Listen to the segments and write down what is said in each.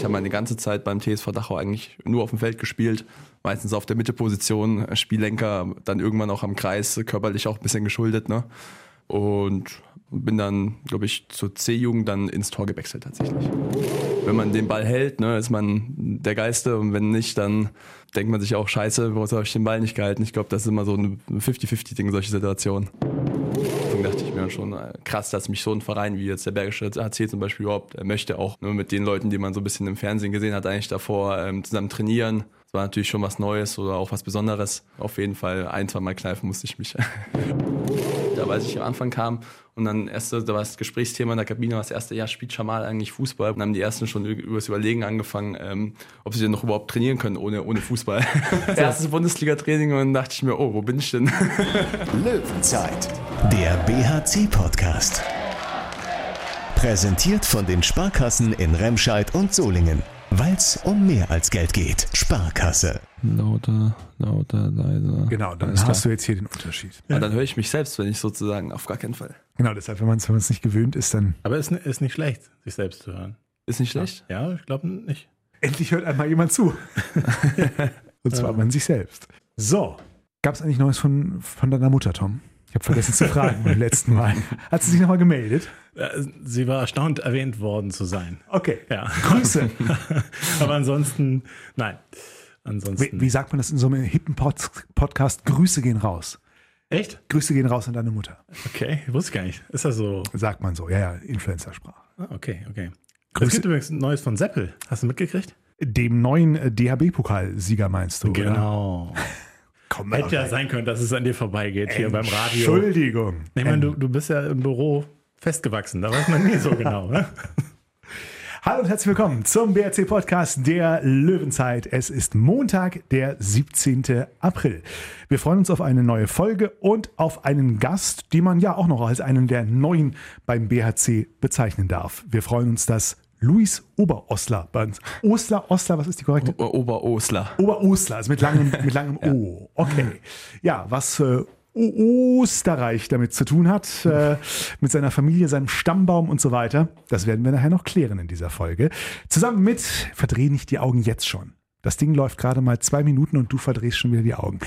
ich habe meine ganze Zeit beim TSV Dachau eigentlich nur auf dem Feld gespielt. Meistens auf der Mitteposition, Spiellenker, dann irgendwann auch am Kreis, körperlich auch ein bisschen geschuldet. Ne? Und bin dann, glaube ich, zur C-Jugend dann ins Tor gewechselt tatsächlich. Wenn man den Ball hält, ne, ist man der Geiste und wenn nicht, dann denkt man sich auch, scheiße, warum habe ich den Ball nicht gehalten? Ich glaube, das ist immer so ein 50-50-Ding, solche Situationen. Schon, äh, krass, dass mich so ein Verein wie jetzt der Bergische HC zum Beispiel überhaupt äh, möchte, auch nur mit den Leuten, die man so ein bisschen im Fernsehen gesehen hat, eigentlich davor ähm, zusammen trainieren. Das war natürlich schon was Neues oder auch was Besonderes. Auf jeden Fall ein, zwei Mal kneifen musste ich mich. da, als ich am Anfang kam und dann erste, da war das Gesprächsthema in der Kabine, das erste Jahr spielt Jamal eigentlich Fußball. Und dann haben die ersten schon über das Überlegen angefangen, ähm, ob sie denn noch überhaupt trainieren können ohne, ohne Fußball. Erstes Bundesliga-Training und dann dachte ich mir, oh, wo bin ich denn? Löwenzeit, der BHC-Podcast. Präsentiert von den Sparkassen in Remscheid und Solingen. Weil es um mehr als Geld geht. Sparkasse. Lauter, lauter, leiser. Genau, dann Alles hast klar. du jetzt hier den Unterschied. Ja. dann höre ich mich selbst, wenn ich sozusagen, auf gar keinen Fall. Genau, deshalb, wenn man es nicht gewöhnt ist, dann. Aber es ist, ist nicht schlecht, sich selbst zu hören. Ist nicht schlecht? Ja, ich glaube nicht. Endlich hört einmal jemand zu. Und zwar ja. man sich selbst. So, gab es eigentlich Neues von, von deiner Mutter, Tom? Ich habe vergessen zu fragen beim letzten Mal. Hat sie sich nochmal gemeldet? Sie war erstaunt, erwähnt worden zu sein. Okay. Ja. Grüße. Aber ansonsten, nein. Ansonsten. Wie, wie sagt man das in so einem hippen Pod Podcast? Grüße gehen raus. Echt? Grüße gehen raus an deine Mutter. Okay, wusste ich gar nicht. Ist das so? Sagt man so, ja, ja, Influencer-Sprache. Ah, okay, okay. Grüße. Es gibt übrigens ein Neues von Seppel. Hast du mitgekriegt? Dem neuen äh, DHB-Pokalsieger meinst du? Genau. Oder? Komm, Hätte ja sein können, dass es an dir vorbeigeht hier beim Radio. Entschuldigung. Ich meine, du, du bist ja im Büro festgewachsen, da weiß man nie so genau. Ne? Hallo und herzlich willkommen zum BRC Podcast der Löwenzeit. Es ist Montag, der 17. April. Wir freuen uns auf eine neue Folge und auf einen Gast, den man ja auch noch als einen der neuen beim BHC bezeichnen darf. Wir freuen uns, dass Luis Oberosler. Osler, Osler, was ist die korrekte? Oberosler. Oberosler, also mit langem, mit langem ja. O. Okay. Ja, was äh, Österreich damit zu tun hat, äh, mit seiner Familie, seinem Stammbaum und so weiter. Das werden wir nachher noch klären in dieser Folge. Zusammen mit Verdreh nicht die Augen jetzt schon. Das Ding läuft gerade mal zwei Minuten und du verdrehst schon wieder die Augen.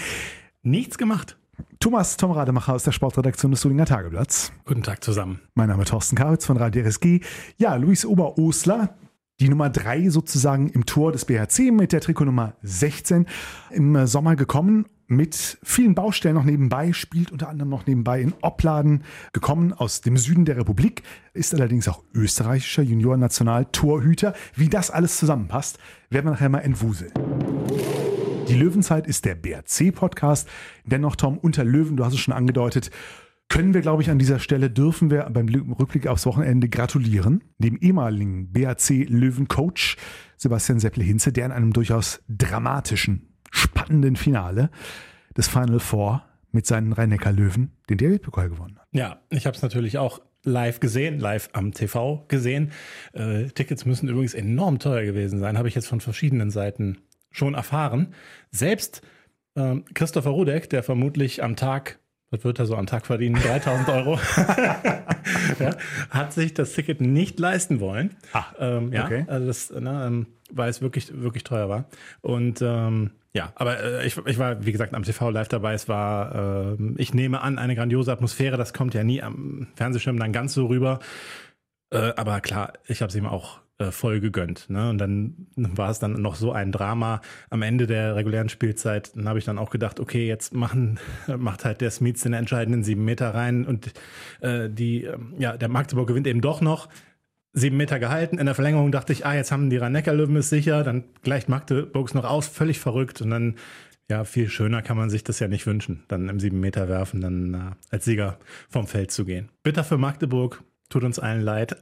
Nichts gemacht. Thomas Tom Rademacher aus der Sportredaktion des Solinger Tageblatts. Guten Tag zusammen. Mein Name ist Thorsten Karitz von Radio RSG. Ja, Luis Oberosler, die Nummer 3 sozusagen im Tor des BHC mit der Trikotnummer 16 im Sommer gekommen mit vielen Baustellen noch nebenbei, spielt unter anderem noch nebenbei in Opladen, gekommen aus dem Süden der Republik, ist allerdings auch österreichischer Junior-National-Torhüter. Wie das alles zusammenpasst, werden wir nachher mal entwuseln. Die Löwenzeit ist der BRC-Podcast. Dennoch, Tom, unter Löwen, du hast es schon angedeutet, können wir, glaube ich, an dieser Stelle, dürfen wir beim Rückblick aufs Wochenende gratulieren, dem ehemaligen BRC-Löwen-Coach Sebastian Sepple-Hinze, der in einem durchaus dramatischen, spannenden Finale des Final Four mit seinen Rhein-Neckar-Löwen den DL-Pokal gewonnen hat. Ja, ich habe es natürlich auch live gesehen, live am TV gesehen. Äh, Tickets müssen übrigens enorm teuer gewesen sein, habe ich jetzt von verschiedenen Seiten schon erfahren. Selbst ähm, Christopher Rudek, der vermutlich am Tag, was wird er so am Tag verdienen? 3000 Euro, ja, hat sich das Ticket nicht leisten wollen. Ah, ähm, ja, okay. also das, ne, ähm, weil es wirklich, wirklich teuer war. Und ähm, ja, aber äh, ich, ich war, wie gesagt, am TV live dabei. Es war, äh, ich nehme an, eine grandiose Atmosphäre. Das kommt ja nie am Fernsehschirm dann ganz so rüber. Äh, aber klar, ich habe es ihm auch äh, voll gegönnt. Ne? Und dann war es dann noch so ein Drama am Ende der regulären Spielzeit. Dann habe ich dann auch gedacht, okay, jetzt machen, macht halt der Smith den entscheidenden sieben Meter rein und äh, die, äh, ja, der Magdeburg gewinnt eben doch noch. Sieben Meter gehalten. In der Verlängerung dachte ich, ah, jetzt haben die Rhein-Neckar-Löwen es sicher. Dann gleicht Magdeburgs noch aus, völlig verrückt. Und dann ja, viel schöner kann man sich das ja nicht wünschen, dann im sieben Meter werfen, dann äh, als Sieger vom Feld zu gehen. Bitter für Magdeburg, tut uns allen leid.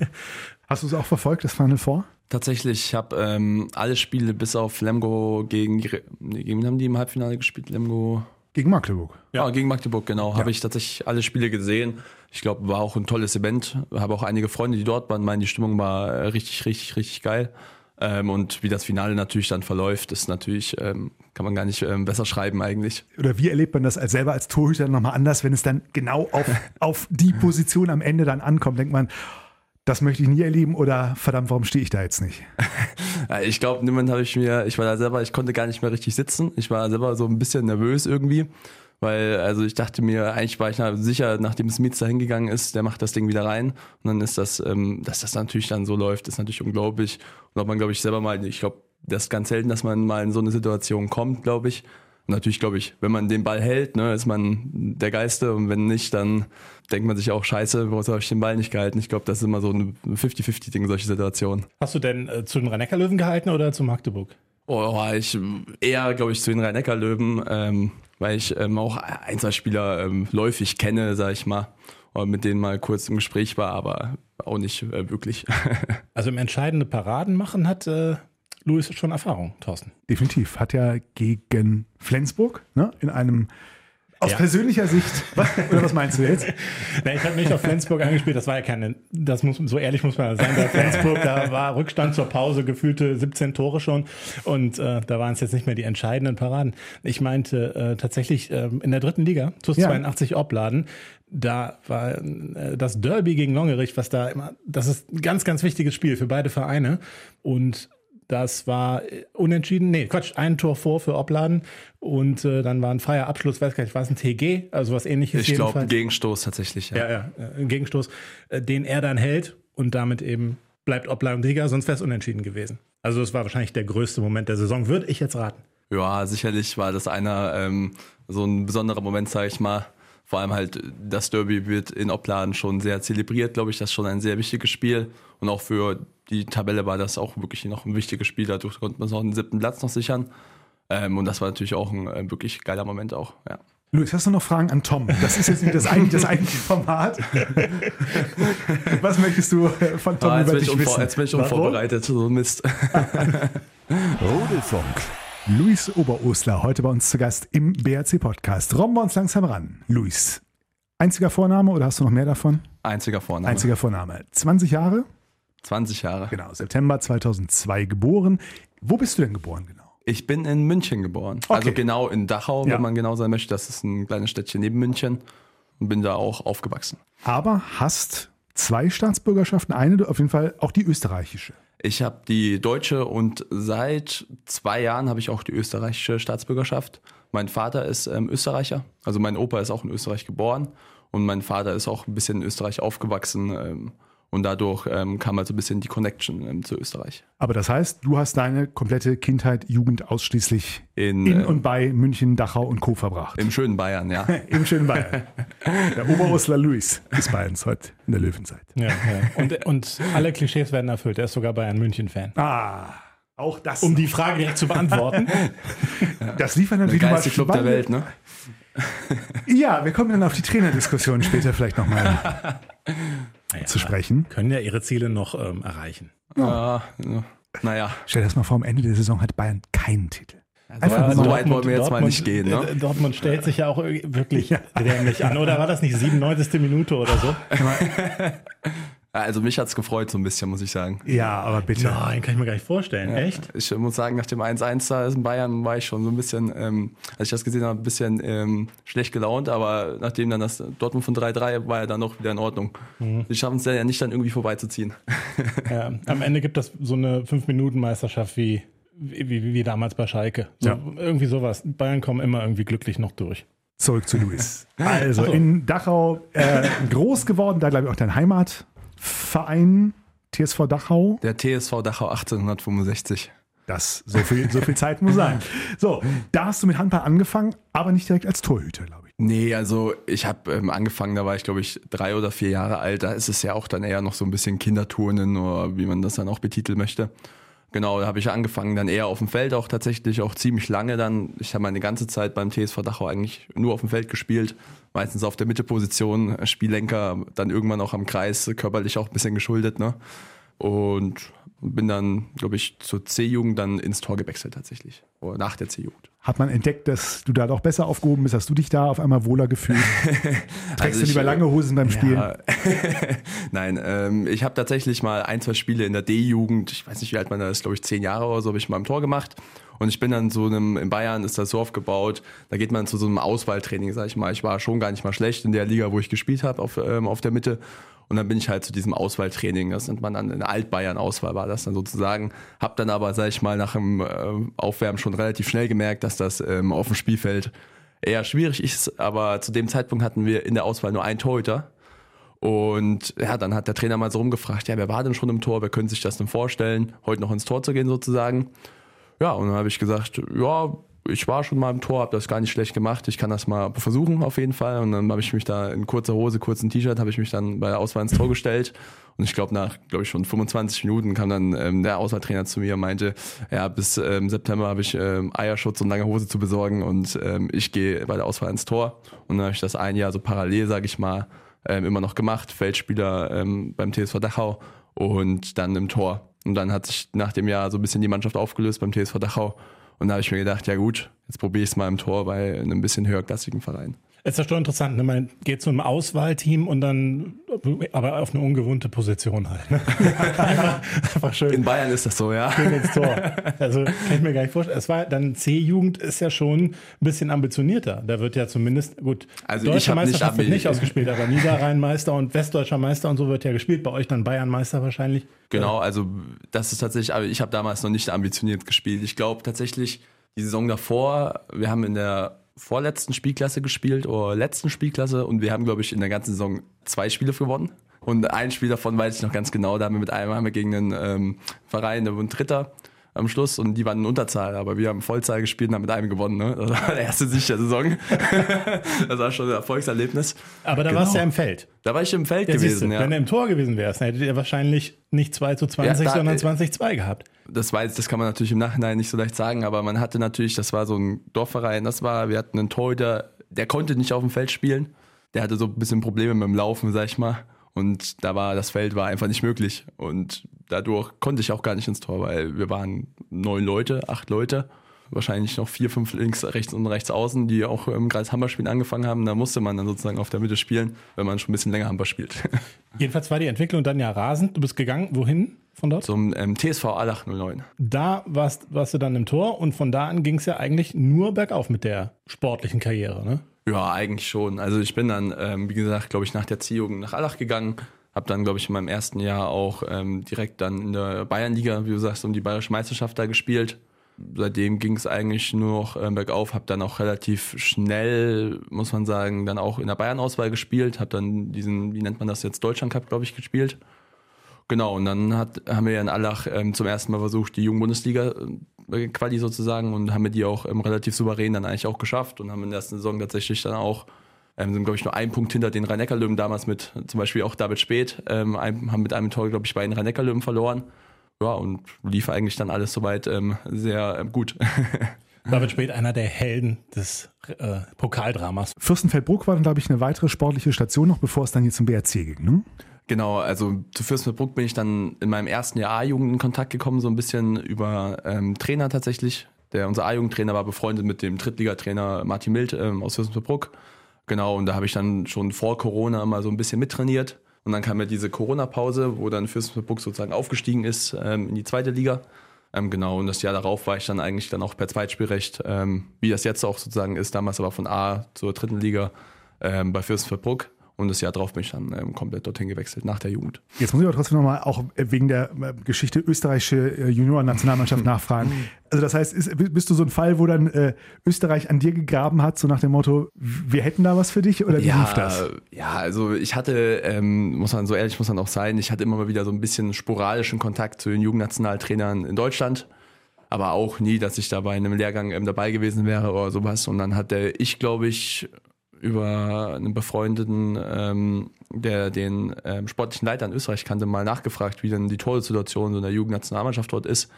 Hast du es auch verfolgt, das Final Four? Tatsächlich, ich habe ähm, alle Spiele bis auf Lemgo gegen, gegen haben die im Halbfinale gespielt? Lemgo gegen Magdeburg. Ja, ah, gegen Magdeburg, genau. Ja. Habe ich tatsächlich alle Spiele gesehen. Ich glaube, war auch ein tolles Event. Habe auch einige Freunde, die dort waren, meinen, die Stimmung war äh, richtig, richtig, richtig geil. Ähm, und wie das Finale natürlich dann verläuft, ist natürlich, ähm, kann man gar nicht ähm, besser schreiben eigentlich. Oder wie erlebt man das als selber als Torhüter nochmal anders, wenn es dann genau auf, auf die Position am Ende dann ankommt? Denkt man, das möchte ich nie erleben oder verdammt, warum stehe ich da jetzt nicht? ich glaube, niemand habe ich mir, ich war da selber, ich konnte gar nicht mehr richtig sitzen. Ich war selber so ein bisschen nervös irgendwie. Weil, also ich dachte mir, eigentlich war ich sicher, nachdem Smith da hingegangen ist, der macht das Ding wieder rein. Und dann ist das, ähm, dass das natürlich dann so läuft, ist natürlich unglaublich. Und ob man, glaube ich, selber mal, ich glaube, das ist ganz selten, dass man mal in so eine Situation kommt, glaube ich. Natürlich, glaube ich, wenn man den Ball hält, ne, ist man der Geiste. Und wenn nicht, dann denkt man sich auch, scheiße, warum habe ich den Ball nicht gehalten? Ich glaube, das ist immer so ein 50-50-Ding, solche Situationen. Hast du denn äh, zu den Rhein-Neckar-Löwen gehalten oder zu Magdeburg? Oh, ich eher, glaube ich, zu den Rhein-Neckar-Löwen. Ähm, weil ich ähm, auch ein, zwei Spieler ähm, läufig kenne, sag ich mal, und mit denen mal kurz im Gespräch war, aber auch nicht äh, wirklich. also im entscheidende Paraden machen hat äh, Luis schon Erfahrung, Thorsten. Definitiv. Hat ja gegen Flensburg ne, in einem aus ja. persönlicher Sicht, was, oder was meinst du jetzt? nee, ich habe mich auf Flensburg angespielt, das war ja keine, das muss, so ehrlich muss man sein, bei Flensburg, da war Rückstand zur Pause, gefühlte 17 Tore schon und äh, da waren es jetzt nicht mehr die entscheidenden Paraden. Ich meinte äh, tatsächlich äh, in der dritten Liga, TuS ja. 82 Obladen, da war äh, das Derby gegen Longerich, was da immer, das ist ein ganz, ganz wichtiges Spiel für beide Vereine und das war äh, unentschieden, nee, Quatsch, ein Tor vor für Obladen und äh, dann war ein freier Abschluss, weiß gar nicht, war es ein TG, also was ähnliches. Ich glaube, ein Gegenstoß tatsächlich, ja. Ja, ja, äh, ein Gegenstoß, äh, den er dann hält und damit eben bleibt Obladen Sieger, sonst wäre es unentschieden gewesen. Also das war wahrscheinlich der größte Moment der Saison, würde ich jetzt raten. Ja, sicherlich war das einer, ähm, so ein besonderer Moment, sage ich mal. Vor allem halt das Derby wird in Opladen schon sehr zelebriert, glaube ich. Das ist schon ein sehr wichtiges Spiel. Und auch für die Tabelle war das auch wirklich noch ein wichtiges Spiel. Dadurch konnte man auch einen siebten Platz noch sichern. Ähm, und das war natürlich auch ein äh, wirklich geiler Moment auch, ja. Luis, hast du noch Fragen an Tom? Das ist jetzt nicht das eigentliche, das eigentliche Format. Was möchtest du von Tom ah, über dich wissen? Jetzt bin ich unvorbereitet, so Mist. Rodelfunk. Luis Oberosler, heute bei uns zu Gast im BRC-Podcast. Robben wir uns langsam ran. Luis, einziger Vorname oder hast du noch mehr davon? Einziger Vorname. Einziger Vorname. 20 Jahre? 20 Jahre. Genau, September 2002 geboren. Wo bist du denn geboren genau? Ich bin in München geboren. Okay. Also genau in Dachau, ja. wenn man genau sein möchte. Das ist ein kleines Städtchen neben München. Und bin da auch aufgewachsen. Aber hast zwei Staatsbürgerschaften, eine auf jeden Fall auch die österreichische. Ich habe die deutsche und seit zwei Jahren habe ich auch die österreichische Staatsbürgerschaft. Mein Vater ist ähm, Österreicher, also mein Opa ist auch in Österreich geboren und mein Vater ist auch ein bisschen in Österreich aufgewachsen. Ähm, und dadurch ähm, kam also ein bisschen die Connection ähm, zu Österreich. Aber das heißt, du hast deine komplette Kindheit, Jugend ausschließlich in, in äh, und bei München, Dachau und Co. verbracht. Im schönen Bayern, ja. Im schönen Bayern. Der Oberosler Luis ist Bayerns heute in der Löwenzeit. Ja, ja. Und, und alle Klischees werden erfüllt. Er ist sogar Bayern-München-Fan. Ah. Auch das. Um die Frage direkt zu beantworten. Das liefert natürlich der geilste Club der Welt, ne? Ja, wir kommen dann auf die Trainerdiskussion später vielleicht nochmal naja, zu sprechen. Können ja ihre Ziele noch ähm, erreichen. Ja. ja. Naja. Stell dir das mal vor, am Ende der Saison hat Bayern keinen Titel. Also Einfach so weit wollen wir jetzt Dortmund, mal nicht gehen. Ne? Äh, Dortmund stellt sich ja auch wirklich dämlich an. Oder war das nicht 97. Minute oder so? Also mich hat es gefreut so ein bisschen, muss ich sagen. Ja, aber bitte. Nein, kann ich mir gar nicht vorstellen. Ja. Echt? Ich muss sagen, nach dem 1-1 da in Bayern war ich schon so ein bisschen, ähm, als ich das gesehen habe, ein bisschen ähm, schlecht gelaunt. Aber nachdem dann das Dortmund von 3-3 war ja dann auch wieder in Ordnung. Mhm. Die schaffen es ja nicht dann irgendwie vorbeizuziehen. Ja, am Ende gibt das so eine 5-Minuten-Meisterschaft wie, wie, wie, wie, damals bei Schalke. So, ja. Irgendwie sowas. Bayern kommen immer irgendwie glücklich noch durch. Zurück zu Luis. Also so. in Dachau äh, groß geworden, da glaube ich auch dein Heimat. Verein TSV Dachau? Der TSV Dachau 1865. Das, so viel, so viel Zeit muss sein. So, da hast du mit Handball angefangen, aber nicht direkt als Torhüter, glaube ich. Nee, also ich habe ähm, angefangen, da war ich, glaube ich, drei oder vier Jahre alt. Da ist es ja auch dann eher noch so ein bisschen Kinderturnen oder wie man das dann auch betiteln möchte. Genau, da habe ich angefangen, dann eher auf dem Feld auch tatsächlich, auch ziemlich lange dann. Ich habe meine ganze Zeit beim TSV Dachau eigentlich nur auf dem Feld gespielt, meistens auf der Mitteposition, Spiellenker, dann irgendwann auch am Kreis, körperlich auch ein bisschen geschuldet, ne? Und bin dann, glaube ich, zur C-Jugend dann ins Tor gewechselt tatsächlich. Oder nach der C-Jugend. Hat man entdeckt, dass du da doch besser aufgehoben bist? Hast du dich da auf einmal wohler gefühlt? Trägst also du lieber lange Hosen beim Spielen? Ja. Nein, ähm, ich habe tatsächlich mal ein, zwei Spiele in der D-Jugend, ich weiß nicht, wie alt man da ist, glaube ich, zehn Jahre oder so, habe ich mal im Tor gemacht. Und ich bin dann so einem, in Bayern ist das so aufgebaut, da geht man zu so einem Auswahltraining, sag ich mal. Ich war schon gar nicht mal schlecht in der Liga, wo ich gespielt habe, auf, ähm, auf der Mitte. Und dann bin ich halt zu diesem Auswahltraining, das nennt man dann eine Altbayern-Auswahl, war das dann sozusagen. Hab dann aber, sag ich mal, nach dem äh, Aufwärmen schon relativ schnell gemerkt, dass das ähm, auf dem Spielfeld eher schwierig ist. Aber zu dem Zeitpunkt hatten wir in der Auswahl nur einen Torhüter. Und ja, dann hat der Trainer mal so rumgefragt, ja, wer war denn schon im Tor, wer könnte sich das denn vorstellen, heute noch ins Tor zu gehen sozusagen. Ja, und dann habe ich gesagt, ja, ich war schon mal im Tor, habe das gar nicht schlecht gemacht. Ich kann das mal versuchen auf jeden Fall. Und dann habe ich mich da in kurzer Hose, kurzen T-Shirt, habe ich mich dann bei der Auswahl ins Tor gestellt. Und ich glaube, nach, glaube ich, schon 25 Minuten kam dann ähm, der Auswahltrainer zu mir und meinte, ja, bis ähm, September habe ich ähm, Eierschutz und lange Hose zu besorgen und ähm, ich gehe bei der Auswahl ins Tor. Und dann habe ich das ein Jahr so parallel, sage ich mal, ähm, immer noch gemacht. Feldspieler ähm, beim TSV Dachau und dann im Tor. Und dann hat sich nach dem Jahr so ein bisschen die Mannschaft aufgelöst beim TSV Dachau. Und da habe ich mir gedacht, ja gut, jetzt probiere ich es mal im Tor bei einem bisschen höherklassigen Verein. Es ist ja schon interessant, ne? man geht zu einem Auswahlteam und dann, aber auf eine ungewohnte Position halt. Ne? einfach, einfach, schön. In Bayern ist das so, ja. Schön ins Tor. Also kann ich mir gar nicht vorstellen. Es war dann C-Jugend ist ja schon ein bisschen ambitionierter. Da wird ja zumindest gut. Also deutscher Meisterschaft nicht, wird nicht ausgespielt, aber Niederrhein-Meister und Westdeutscher Meister und so wird ja gespielt. Bei euch dann Bayern-Meister wahrscheinlich. Genau, also das ist tatsächlich. Aber ich habe damals noch nicht ambitioniert gespielt. Ich glaube tatsächlich die Saison davor. Wir haben in der vorletzten Spielklasse gespielt oder letzten Spielklasse. Und wir haben, glaube ich, in der ganzen Saison zwei Spiele gewonnen. Und ein Spiel davon weiß ich noch ganz genau, da haben wir mit einem haben wir gegen einen ähm, Verein, der Dritter am Schluss und die waren in Unterzahl, aber wir haben Vollzahl gespielt und haben mit einem gewonnen. Ne? Das war der erste Sieg der Saison. das war schon ein Erfolgserlebnis. Aber da genau. warst du ja im Feld. Da war ich im Feld ja, gewesen, ja. Wenn du im Tor gewesen wärst, dann hättet ihr wahrscheinlich nicht 2 zu 20, ja, da, sondern 20-2 gehabt. Das weiß, das kann man natürlich im Nachhinein nicht so leicht sagen, aber man hatte natürlich, das war so ein Dorfverein, das war, wir hatten einen Torhüter, der konnte nicht auf dem Feld spielen. Der hatte so ein bisschen Probleme mit dem Laufen, sag ich mal. Und da war das Feld war einfach nicht möglich. Und dadurch konnte ich auch gar nicht ins Tor, weil wir waren neun Leute, acht Leute. Wahrscheinlich noch vier, fünf links, rechts und rechts außen, die auch im Kreis Hammer spielen angefangen haben. Da musste man dann sozusagen auf der Mitte spielen, wenn man schon ein bisschen länger Hammer spielt. Jedenfalls war die Entwicklung dann ja rasend. Du bist gegangen, wohin von dort? Zum ähm, TSV Allach 09. Da warst, warst du dann im Tor und von da an ging es ja eigentlich nur bergauf mit der sportlichen Karriere, ne? Ja, eigentlich schon. Also ich bin dann, ähm, wie gesagt, glaube ich, nach der Ziehung nach Allach gegangen. Habe dann, glaube ich, in meinem ersten Jahr auch ähm, direkt dann in der Bayernliga, wie du sagst, um die Bayerische Meisterschaft da gespielt. Seitdem ging es eigentlich nur noch ähm, bergauf. Habe dann auch relativ schnell, muss man sagen, dann auch in der Bayern-Auswahl gespielt. Habe dann diesen, wie nennt man das jetzt, Deutschland Cup, glaube ich, gespielt. Genau, und dann hat, haben wir ja in Allach ähm, zum ersten Mal versucht, die Jugendbundesliga äh, Quali sozusagen und haben wir die auch ähm, relativ souverän dann eigentlich auch geschafft und haben in der ersten Saison tatsächlich dann auch, ähm, sind glaube ich nur ein Punkt hinter den Rhein-Neckar-Löwen damals mit zum Beispiel auch David Speth, ähm, ein, haben mit einem Tor, glaube ich, bei den Rhein-Neckar-Löwen verloren. Ja, und lief eigentlich dann alles soweit ähm, sehr ähm, gut. David Speth, einer der Helden des äh, Pokaldramas. Fürstenfeldbruck war dann, glaube ich, eine weitere sportliche Station noch, bevor es dann hier zum BRC ging, ne? Genau, also zu Fürstenfeldbruck bin ich dann in meinem ersten Jahr A-Jugend in Kontakt gekommen, so ein bisschen über ähm, Trainer tatsächlich. Der, unser A-Jugendtrainer war befreundet mit dem Drittligatrainer Martin Mild ähm, aus Fürstenfeldbruck. Genau, und da habe ich dann schon vor Corona mal so ein bisschen mittrainiert. Und dann kam ja diese Corona-Pause, wo dann Fürstenfeldbruck sozusagen aufgestiegen ist ähm, in die zweite Liga. Ähm, genau, und das Jahr darauf war ich dann eigentlich dann auch per Zweitspielrecht, ähm, wie das jetzt auch sozusagen ist, damals aber von A zur dritten Liga ähm, bei Fürstenfeldbruck. Und das Jahr drauf bin ich dann ähm, komplett dorthin gewechselt, nach der Jugend. Jetzt muss ich aber trotzdem nochmal auch wegen der äh, Geschichte österreichische äh, Junioren-Nationalmannschaft nachfragen. Also das heißt, ist, bist du so ein Fall, wo dann äh, Österreich an dir gegraben hat, so nach dem Motto, wir hätten da was für dich oder wie ja, lief das? Ja, also ich hatte, ähm, muss man so ehrlich muss man auch sein, ich hatte immer mal wieder so ein bisschen sporadischen Kontakt zu den Jugendnationaltrainern in Deutschland aber auch nie, dass ich da bei einem Lehrgang ähm, dabei gewesen wäre oder sowas. Und dann hatte ich, glaube ich, über einen befreundeten, ähm, der den ähm, sportlichen Leiter in Österreich kannte, mal nachgefragt, wie denn die Torensituation in der Jugendnationalmannschaft dort ist.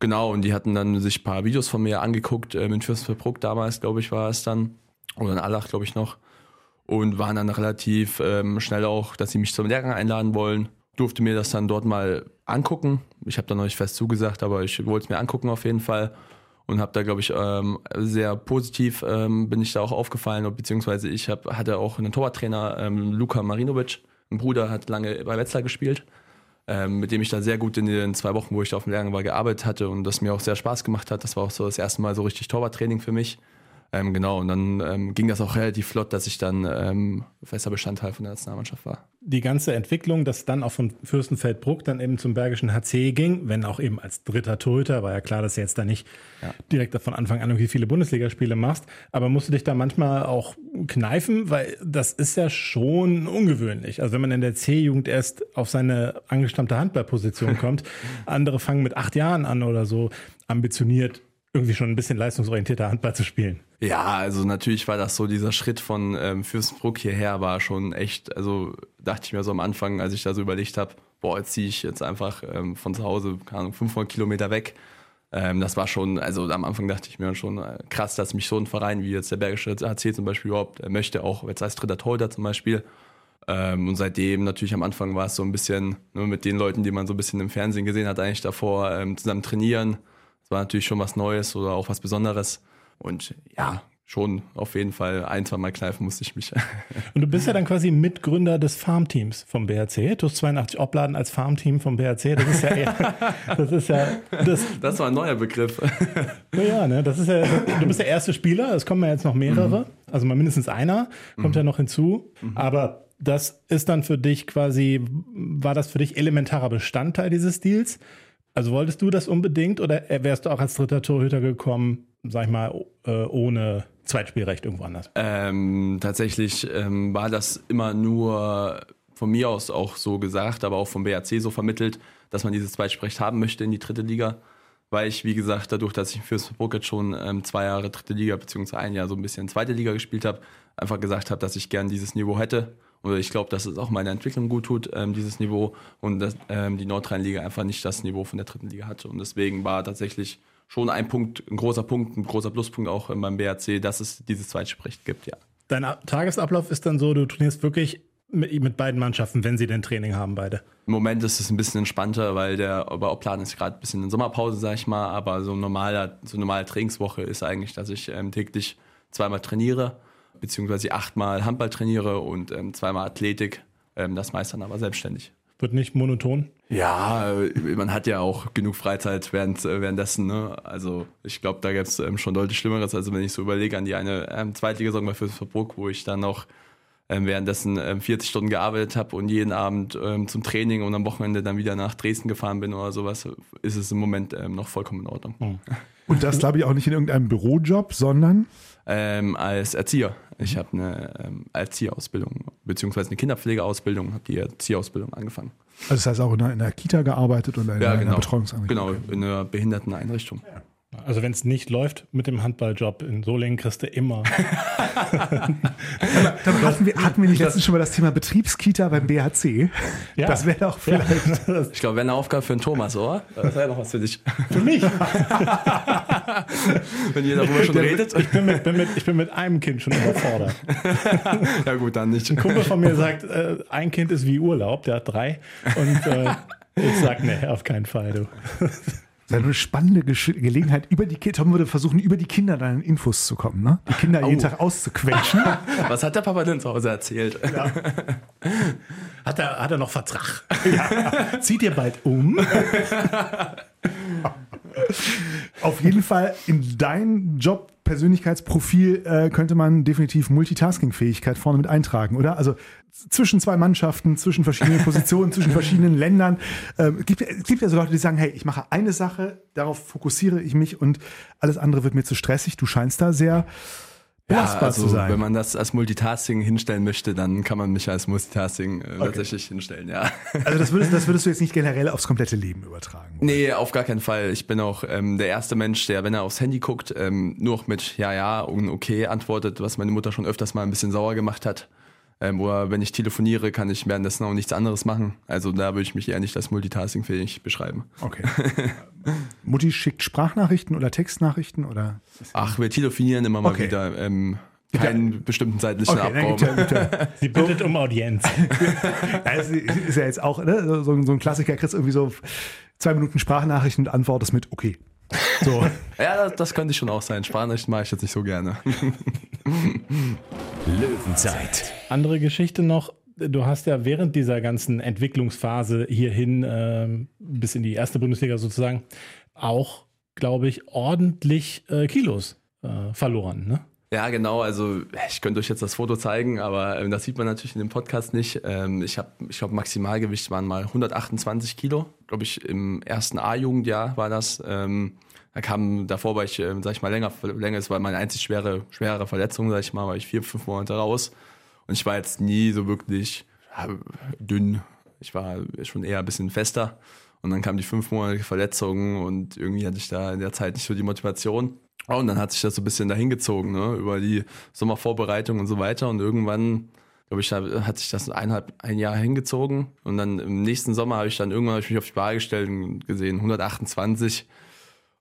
Genau, und die hatten dann sich ein paar Videos von mir angeguckt, ähm, in Fürstenfeldbruck damals, glaube ich, war es dann, oder in Allach, glaube ich, noch, und waren dann relativ ähm, schnell auch, dass sie mich zum Lehrgang einladen wollen. Durfte mir das dann dort mal angucken. Ich habe da noch nicht fest zugesagt, aber ich wollte es mir angucken auf jeden Fall und habe da, glaube ich, ähm, sehr positiv ähm, bin ich da auch aufgefallen, beziehungsweise ich hab, hatte auch einen Torwarttrainer, ähm, Luka Marinovic, ein Bruder, hat lange bei Wetzlar gespielt, ähm, mit dem ich da sehr gut in den zwei Wochen, wo ich da auf dem Lehrgang war, gearbeitet hatte und das mir auch sehr Spaß gemacht hat. Das war auch so das erste Mal so richtig Torwarttraining für mich. Ähm, genau, und dann ähm, ging das auch relativ flott, dass ich dann ähm, fester Bestandteil von der Nationalmannschaft war. Die ganze Entwicklung, dass dann auch von Fürstenfeldbruck dann eben zum Bergischen HC ging, wenn auch eben als dritter Torhüter, war ja klar, dass du jetzt da nicht ja. direkt von Anfang an irgendwie viele Bundesligaspiele machst, aber musst du dich da manchmal auch kneifen, weil das ist ja schon ungewöhnlich. Also wenn man in der C-Jugend erst auf seine angestammte Handballposition kommt, andere fangen mit acht Jahren an oder so ambitioniert irgendwie schon ein bisschen leistungsorientierter Handball zu spielen. Ja, also natürlich war das so, dieser Schritt von ähm, Fürstenbruck hierher war schon echt, also dachte ich mir so am Anfang, als ich da so überlegt habe, boah, jetzt ziehe ich jetzt einfach ähm, von zu Hause, keine Ahnung, 500 Kilometer weg. Ähm, das war schon, also am Anfang dachte ich mir schon äh, krass, dass mich so ein Verein wie jetzt der Bergische HC zum Beispiel überhaupt äh, möchte, auch jetzt als dritter Torhüter zum Beispiel. Ähm, und seitdem natürlich am Anfang war es so ein bisschen nur mit den Leuten, die man so ein bisschen im Fernsehen gesehen hat, eigentlich davor ähm, zusammen trainieren es war natürlich schon was Neues oder auch was Besonderes. Und ja, schon auf jeden Fall ein, zwei Mal kneifen musste ich mich. Und du bist ja dann quasi Mitgründer des Farmteams vom BRC. TUS 82 Obladen als Farmteam vom BRC. Das ist ja eher, das ist ja, das, das war ein neuer Begriff. Ja, ne, das ist ja, du bist der erste Spieler. Es kommen ja jetzt noch mehrere. Mhm. Also mal mindestens einer kommt mhm. ja noch hinzu. Mhm. Aber das ist dann für dich quasi, war das für dich elementarer Bestandteil dieses Deals? Also wolltest du das unbedingt oder wärst du auch als dritter Torhüter gekommen, sag ich mal, äh, ohne Zweitspielrecht irgendwo anders? Ähm, tatsächlich ähm, war das immer nur von mir aus auch so gesagt, aber auch vom BAC so vermittelt, dass man dieses Zweitspielrecht haben möchte in die dritte Liga. Weil ich, wie gesagt, dadurch, dass ich für jetzt schon ähm, zwei Jahre dritte Liga beziehungsweise ein Jahr so ein bisschen zweite Liga gespielt habe, einfach gesagt habe, dass ich gern dieses Niveau hätte oder ich glaube, dass es auch meiner Entwicklung gut tut, ähm, dieses Niveau und dass ähm, die Nordrhein-Liga einfach nicht das Niveau von der dritten Liga hatte. Und deswegen war tatsächlich schon ein Punkt, ein großer Punkt, ein großer Pluspunkt auch beim BRC, dass es dieses Zweitspricht gibt, ja. Dein Tagesablauf ist dann so, du trainierst wirklich mit, mit, beiden Mannschaften, wenn sie denn Training haben, beide? Im Moment ist es ein bisschen entspannter, weil der Oberplan ist gerade ein bisschen in Sommerpause, sag ich mal, aber so, normaler, so eine normale Trainingswoche ist eigentlich, dass ich ähm, täglich zweimal trainiere beziehungsweise achtmal Handball trainiere und ähm, zweimal Athletik. Ähm, das meist dann aber selbstständig. Wird nicht monoton? Ja, äh, man hat ja auch genug Freizeit während, äh, währenddessen. Ne? Also ich glaube, da gäbe es ähm, schon deutlich Schlimmeres. Also wenn ich so überlege an die eine ähm, Zweitligasaison bei Fürstenburg, wo ich dann noch ähm, währenddessen ähm, 40 Stunden gearbeitet habe und jeden Abend ähm, zum Training und am Wochenende dann wieder nach Dresden gefahren bin oder sowas, ist es im Moment ähm, noch vollkommen in Ordnung. Mhm. Und das glaube ich auch nicht in irgendeinem Bürojob, sondern ähm, als Erzieher. Ich habe eine ähm, Erzieherausbildung, beziehungsweise eine Kinderpflegeausbildung, habe die Erzieherausbildung angefangen. Also das heißt auch in einer, in einer Kita gearbeitet und in, ja, einer, genau. Betreuungseinrichtung? Genau, in einer Behinderteneinrichtung. Ja. Also wenn es nicht läuft mit dem Handballjob in Solingen, kriegst du immer. hatten, wir, hatten wir nicht letztens schon mal das Thema Betriebskita beim BHC? Ja. Das wäre doch vielleicht. Ja. Ich glaube, wäre eine Aufgabe für den Thomas, oder? Das wäre doch was für dich. Für mich? wenn ihr darüber schon redet. Ich bin, mit, bin mit, ich bin mit einem Kind schon überfordert. ja gut, dann nicht. Ein Kumpel von mir sagt, äh, ein Kind ist wie Urlaub, der hat drei. Und äh, ich sag, nee, auf keinen Fall, du. Das ist eine spannende Ge Gelegenheit, über die Tom würde versuchen, über die Kinder dann in Infos zu kommen, ne? Die Kinder oh. jeden Tag auszuquetschen. Was hat der Papa denn zu Hause erzählt? Ja. Hat, er, hat er noch Vertrag? Ja. Zieht ihr bald um? Auf jeden Fall in dein Job Persönlichkeitsprofil äh, könnte man definitiv Multitasking-Fähigkeit vorne mit eintragen, oder? Also zwischen zwei Mannschaften, zwischen verschiedenen Positionen, zwischen verschiedenen Ländern. Ähm, gibt, es gibt ja so Leute, die sagen, hey, ich mache eine Sache, darauf fokussiere ich mich und alles andere wird mir zu stressig. Du scheinst da sehr belastbar ja, also, zu sein. Wenn man das als Multitasking hinstellen möchte, dann kann man mich als Multitasking äh, okay. tatsächlich hinstellen, ja. Also das würdest, das würdest du jetzt nicht generell aufs komplette Leben übertragen? Oder? Nee, auf gar keinen Fall. Ich bin auch ähm, der erste Mensch, der, wenn er aufs Handy guckt, ähm, nur mit Ja, ja und Okay antwortet, was meine Mutter schon öfters mal ein bisschen sauer gemacht hat. Ähm, oder wenn ich telefoniere, kann ich währenddessen auch nichts anderes machen. Also da würde ich mich eher nicht als multitaskingfähig beschreiben. Okay. Mutti schickt Sprachnachrichten oder Textnachrichten oder? Ach, wir telefonieren immer mal okay. wieder. Ähm, keinen ja. bestimmten zeitlichen okay, Abraum. Ja, Sie bittet um Audienz. das ist ja jetzt auch ne, so, so ein Klassiker, kriegst irgendwie so zwei Minuten Sprachnachrichten und antwortest mit okay. So. ja, das, das, könnte schon auch sein. Sprachnachrichten mache ich jetzt nicht so gerne. Löwenzeit. Andere Geschichte noch. Du hast ja während dieser ganzen Entwicklungsphase hierhin äh, bis in die erste Bundesliga sozusagen auch, glaube ich, ordentlich äh, Kilos äh, verloren. Ne? Ja, genau. Also ich könnte euch jetzt das Foto zeigen, aber ähm, das sieht man natürlich in dem Podcast nicht. Ähm, ich habe, ich glaube, Maximalgewicht waren mal 128 Kilo. Glaube ich, im ersten A-Jugendjahr war das. Ähm, da kam davor, war ich, ähm, sag ich mal, länger, länger, es war meine einzig schwere, schwere Verletzung, sag ich mal, war ich vier, fünf Monate raus. Und ich war jetzt nie so wirklich dünn. Ich war schon eher ein bisschen fester. Und dann kam die fünf Monate Verletzung und irgendwie hatte ich da in der Zeit nicht so die Motivation. Oh, und dann hat sich das so ein bisschen dahingezogen, ne, über die Sommervorbereitung und so weiter. Und irgendwann, glaube ich, hat sich das eineinhalb, ein Jahr hingezogen. Und dann im nächsten Sommer habe ich dann irgendwann ich mich auf die Waage gestellt und gesehen, 128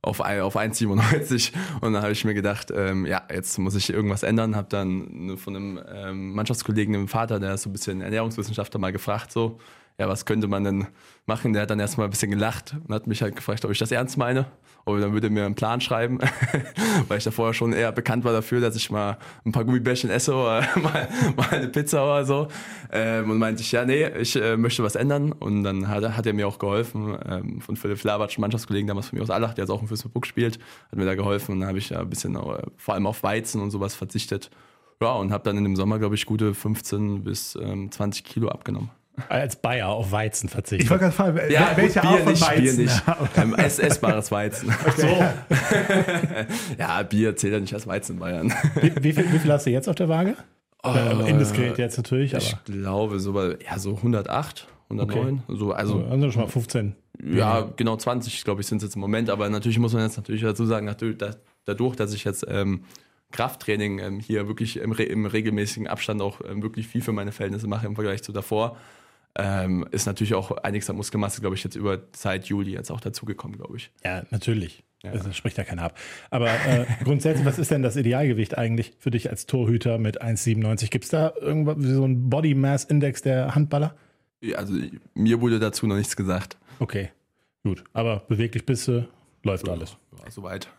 auf, auf 1,97 und dann habe ich mir gedacht, ähm, ja, jetzt muss ich irgendwas ändern. Habe dann von einem ähm, Mannschaftskollegen, einem Vater, der ist so ein bisschen Ernährungswissenschaftler, mal gefragt, so, ja, was könnte man denn machen? Der hat dann erstmal ein bisschen gelacht und hat mich halt gefragt, ob ich das ernst meine. Und dann würde er mir einen Plan schreiben, weil ich da vorher schon eher bekannt war dafür, dass ich mal ein paar Gummibärchen esse oder mal, mal eine Pizza oder so. Ähm, und meinte ich, ja, nee, ich äh, möchte was ändern. Und dann hat, hat er mir auch geholfen, ähm, von Philipp Labatsch, Mannschaftskollegen damals von mir aus Allach, der jetzt auch im Fürstenburg spielt, hat mir da geholfen. Und dann habe ich ja ein bisschen auch, äh, vor allem auf Weizen und sowas verzichtet. Ja, und habe dann in dem Sommer, glaube ich, gute 15 bis ähm, 20 Kilo abgenommen. Als Bayer auf Weizen verzichtet. Ich wollte gerade fragen, Ja, welche gut, Art Bier von nicht, Weizen? Bier nicht. Ja, okay. Ähm, ess, essbares Weizen. Ach so. ja, Bier zählt ja nicht als Weizen in Bayern. Wie, wie, viel, wie viel hast du jetzt auf der Waage? Äh, indiskret jetzt natürlich, aber. Ich glaube, so, bei, ja, so 108, 109. So, also, Also schon mal 15. ja, genau 20, glaube ich, sind es jetzt im Moment. Aber natürlich muss man jetzt natürlich dazu sagen, natürlich, da- dadurch, dass ich jetzt ähm, Krafttraining ähm, hier wirklich im, im regelmäßigen Abstand auch ähm, wirklich viel für meine Verhältnisse mache im Vergleich zu davor, ähm, ist natürlich auch einiges an Muskelmasse, glaube ich, jetzt über seit Juli jetzt auch dazugekommen, glaube ich. Ja, natürlich. Also, das spricht ja keiner ab. Aber äh, grundsätzlich, was ist denn das Idealgewicht eigentlich für dich als Torhüter mit 1,97? Gibt es da irgendwas wie so ein Body Mass Index der Handballer? Ja, Also mir wurde dazu noch nichts gesagt. Okay, gut. Aber beweglich bist du, läuft alles. Ja, soweit.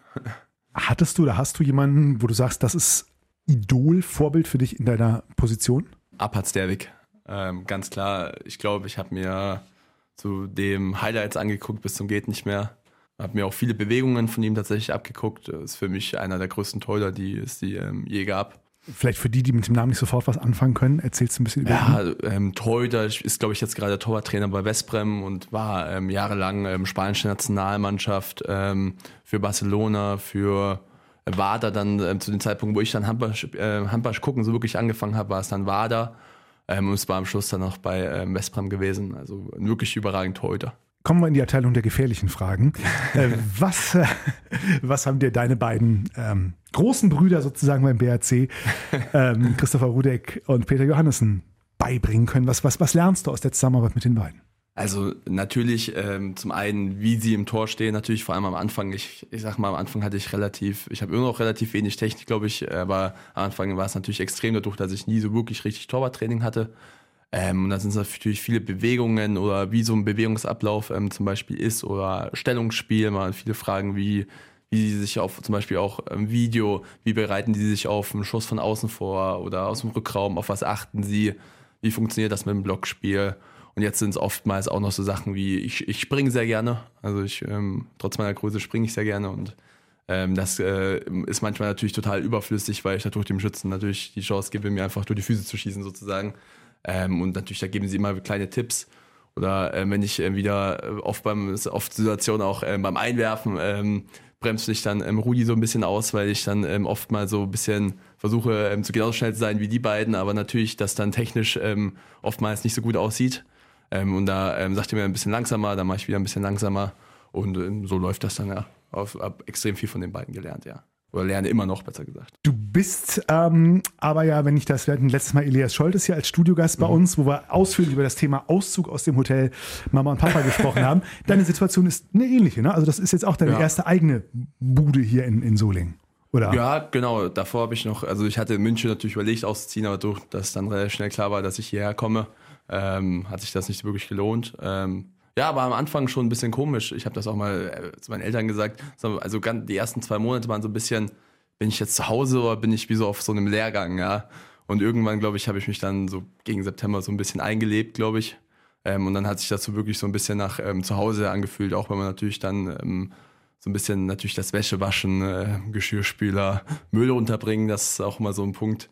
Hattest du oder hast du jemanden, wo du sagst, das ist Idol, Vorbild für dich in deiner Position? Abhat Stervik. Ähm, ganz klar, ich glaube, ich habe mir zu dem Highlights angeguckt bis zum geht nicht mehr. Habe mir auch viele Bewegungen von ihm tatsächlich abgeguckt. Ist für mich einer der größten Torhüter, die es die ähm, je gab. Vielleicht für die, die mit dem Namen nicht sofort was anfangen können, erzählst du ein bisschen über ihn? Ja, ähm, Torhüter ist, glaube ich, jetzt gerade Torwarttrainer bei Westbrem und war ähm, jahrelang ähm, spanische Nationalmannschaft ähm, für Barcelona, für Wada dann ähm, zu dem Zeitpunkt, wo ich dann Handball, äh, Handball gucken so wirklich angefangen habe, war es dann Wada. Ähm, und es war am Schluss dann noch bei ähm, Westbrem gewesen. Also wirklich überragend Torhüter. Kommen wir in die Abteilung der gefährlichen Fragen. äh, was, äh, was haben dir deine beiden ähm, großen Brüder sozusagen beim BRC, ähm, Christopher Rudek und Peter Johannessen, beibringen können? Was, was, was lernst du aus der Zusammenarbeit mit den beiden? Also natürlich ähm, zum einen, wie sie im Tor stehen, natürlich vor allem am Anfang. Ich, ich sag mal, am Anfang hatte ich relativ, ich habe immer noch relativ wenig Technik, glaube ich, aber am Anfang war es natürlich extrem dadurch, dass ich nie so wirklich richtig Torwarttraining hatte. Ähm, und da sind es natürlich viele Bewegungen oder wie so ein Bewegungsablauf ähm, zum Beispiel ist oder Stellungsspiel, mal viele Fragen wie wie sie sich auf zum Beispiel auch im Video, wie bereiten sie sich auf einen Schuss von außen vor oder aus dem Rückraum, auf was achten sie, wie funktioniert das mit dem Blockspiel. Und jetzt sind es oftmals auch noch so Sachen wie, ich, ich springe sehr gerne, also ich, ähm, trotz meiner Größe springe ich sehr gerne und ähm, das äh, ist manchmal natürlich total überflüssig, weil ich dadurch dem Schützen natürlich die Chance gebe, mir einfach durch die Füße zu schießen sozusagen. Ähm, und natürlich, da geben sie immer kleine Tipps. Oder äh, wenn ich äh, wieder äh, oft beim oft Situationen auch äh, beim Einwerfen ähm, bremst mich dann ähm, Rudi so ein bisschen aus, weil ich dann ähm, oft mal so ein bisschen versuche ähm, zu genauso schnell zu sein wie die beiden, aber natürlich das dann technisch ähm, oftmals nicht so gut aussieht. Ähm, und da ähm, sagt er mir ein bisschen langsamer, dann mache ich wieder ein bisschen langsamer und ähm, so läuft das dann ja. Auf, hab extrem viel von den beiden gelernt, ja. Oder lerne immer noch, besser gesagt. Du bist ähm, aber ja, wenn ich das, wir hatten letztes Mal Elias Scholtes hier als Studiogast bei uns, wo wir ausführlich über das Thema Auszug aus dem Hotel Mama und Papa gesprochen haben. Deine Situation ist eine ähnliche, ne? Also das ist jetzt auch deine Ja. erste eigene Bude hier in, in Solingen, oder? Ja, genau. Davor habe ich noch, also ich hatte in München natürlich überlegt auszuziehen, aber durch, dass dann relativ schnell klar war, dass ich hierher komme, ähm, hat sich das nicht wirklich gelohnt. Ähm, ja, aber am Anfang schon ein bisschen komisch. Ich habe das auch mal äh, zu meinen Eltern gesagt. So, Also die ersten zwei Monate waren so ein bisschen, bin ich jetzt zu Hause oder bin ich wie so auf so einem Lehrgang, ja. Und irgendwann, glaube ich, habe ich mich dann so gegen September so ein bisschen eingelebt, glaube ich. Ähm, und dann hat sich das so wirklich so ein bisschen nach ähm, zu Hause angefühlt, auch wenn man natürlich dann ähm, so ein bisschen natürlich das Wäschewaschen, äh, Geschirrspüler, Müll unterbringen, das ist auch mal so ein Punkt.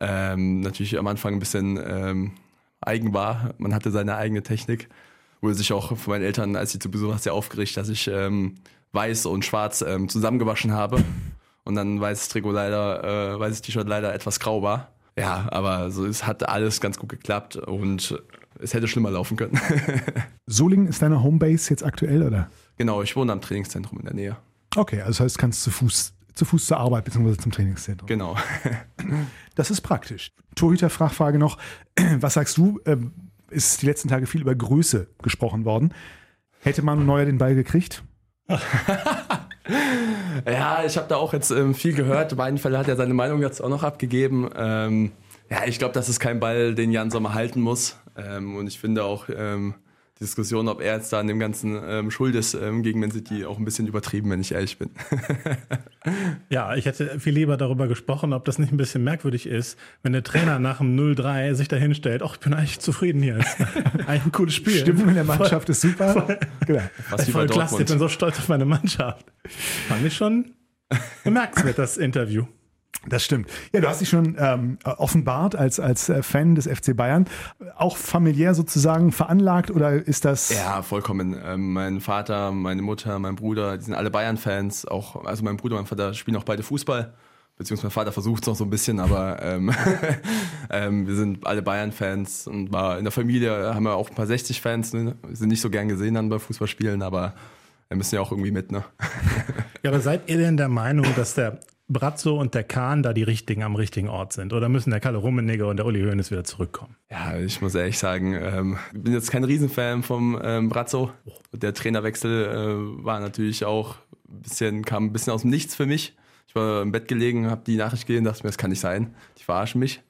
Ähm, natürlich am Anfang ein bisschen ähm, eigen war. Man hatte seine eigene Technik. Wurde sich auch von meinen Eltern, als sie zu Besuch war, sehr aufgeregt, dass ich ähm, weiß und schwarz ähm, zusammengewaschen habe. Und dann weißes Trikot leider, äh, weißes T-Shirt leider etwas grau war. Ja, aber so, es hat alles ganz gut geklappt und es hätte schlimmer laufen können. Solingen ist deine Homebase jetzt aktuell, oder? genau, ich wohne am Trainingszentrum in der Nähe. Okay, also das heißt, kannst zu Fuß, zu Fuß zur Arbeit bzw. zum Trainingszentrum. Genau. Das ist praktisch. Torhüter-Frachfrage noch. Was sagst du? Ähm, Ist die letzten Tage viel über Größe gesprochen worden. Hätte Manu Neuer den Ball gekriegt? Ja, ich habe da auch jetzt ähm, viel gehört. Weidenfeller hat ja seine Meinung jetzt auch noch abgegeben. Ähm, ja, ich glaube, das ist kein Ball, den Jan Sommer halten muss. Ähm, und ich finde auch ähm, Diskussion, ob er jetzt da an dem Ganzen ähm, schuld ist, ähm, gegen Man City auch ein bisschen übertrieben, wenn ich ehrlich bin. Ja, ich hätte viel lieber darüber gesprochen, ob das nicht ein bisschen merkwürdig ist, wenn der Trainer nach dem 0-3 sich da hinstellt, ach, ich bin eigentlich zufrieden hier. Eigentlich ein cooles Spiel. Stimmung in der Mannschaft ist super. Genau. Was wie Voll klasse, ich bin so stolz auf meine Mannschaft. Fand ich schon bemerkenswert, das Interview. Das stimmt. Ja, du hast dich schon ähm, offenbart als, als äh, Fan des FC Bayern. Auch familiär sozusagen veranlagt oder ist das. Ja, vollkommen. Ähm, mein Vater, meine Mutter, mein Bruder, die sind alle Bayern-Fans. Auch, also mein Bruder und mein Vater spielen auch beide Fußball. Beziehungsweise mein Vater versucht es noch so ein bisschen, aber ähm, ähm, wir sind alle Bayern-Fans und war in der Familie haben wir auch ein paar 60-Fans. Ne? Wir sind nicht so gern gesehen dann bei Fußballspielen, aber wir müssen ja auch irgendwie mit, ne? Ja, aber seid ihr denn der Meinung, dass der Brazzo und der Kahn da die richtigen am richtigen Ort sind? Oder müssen der Kalle Rummenigge und der Uli Hoeneß wieder zurückkommen? Ja, ich muss ehrlich sagen, ähm, ich bin jetzt kein Riesenfan vom ähm, Brazzo. Der Trainerwechsel äh, war natürlich auch ein bisschen, kam ein bisschen aus dem Nichts für mich. Ich war im Bett gelegen, habe die Nachricht gelesen, dachte mir, das kann nicht sein. Die verarschen mich.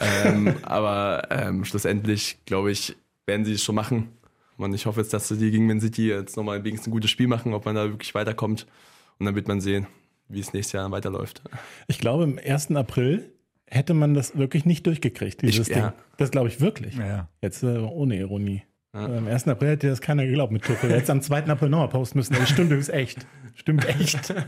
ähm, aber ähm, schlussendlich, glaube ich, werden sie es schon machen. Und ich hoffe jetzt, dass sie die gegen Man City jetzt nochmal wenigstens ein gutes Spiel machen, ob man da wirklich weiterkommt. Und dann wird man sehen, wie es nächstes Jahr weiterläuft. Ich glaube, im 1. April hätte man das wirklich nicht durchgekriegt, dieses Ich- Ding. ja. Das glaube ich wirklich. Ja. Jetzt äh, ohne Ironie. Äh, Am 1. April hätte das keiner geglaubt mit Tuchel. Jetzt am 2. April nochmal posten müssen. Aber stimmt übrigens echt. Stimmt echt.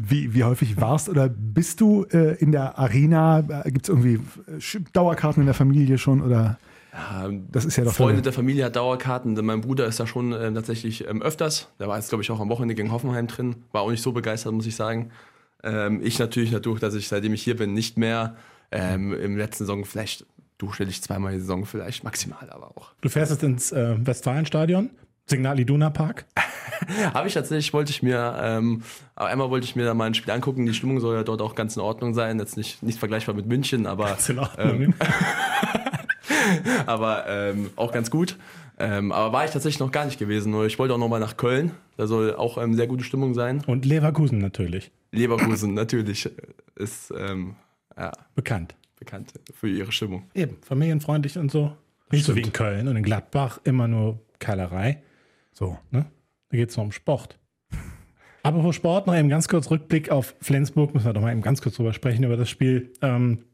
Wie, wie häufig warst oder bist du äh, in der Arena? Gibt es irgendwie äh, Dauerkarten in der Familie schon? Oder Ja, das ist ja doch Freunde der Familie hat Dauerkarten. Denn Mein Bruder ist da schon äh, tatsächlich ähm, öfters. Der war jetzt, glaube ich, auch am Wochenende gegen Hoffenheim drin. War auch nicht so begeistert, muss ich sagen. Ähm, ich natürlich dadurch, dass ich, seitdem ich hier bin, nicht mehr. Ähm, Im letzten Saison vielleicht durchschnittlich zweimal die Saison, vielleicht maximal, aber auch. Du fährst jetzt ins äh, Westfalenstadion, Signal Iduna Park. Habe ich tatsächlich, wollte ich mir, ähm, aber einmal wollte ich mir da mal ein Spiel angucken. Die Stimmung soll ja dort auch ganz in Ordnung sein. Jetzt nicht, nicht vergleichbar mit München, aber, Ist in Ordnung. aber ähm, auch ganz gut. Ähm, aber war ich tatsächlich noch gar nicht gewesen. Ich wollte auch noch mal nach Köln. Da soll auch ähm, sehr gute Stimmung sein. Und Leverkusen natürlich. Leverkusen natürlich ist ähm, ja, Bekannt. bekannt für ihre Stimmung. Eben, familienfreundlich und so. Nicht so wie in Köln und in Gladbach immer nur Keilerei. So. Ne? Da geht es nur um Sport. Apropos Sport, noch eben ganz kurz Rückblick auf Flensburg. Müssen wir doch mal eben ganz kurz drüber sprechen, über das Spiel. Ähm,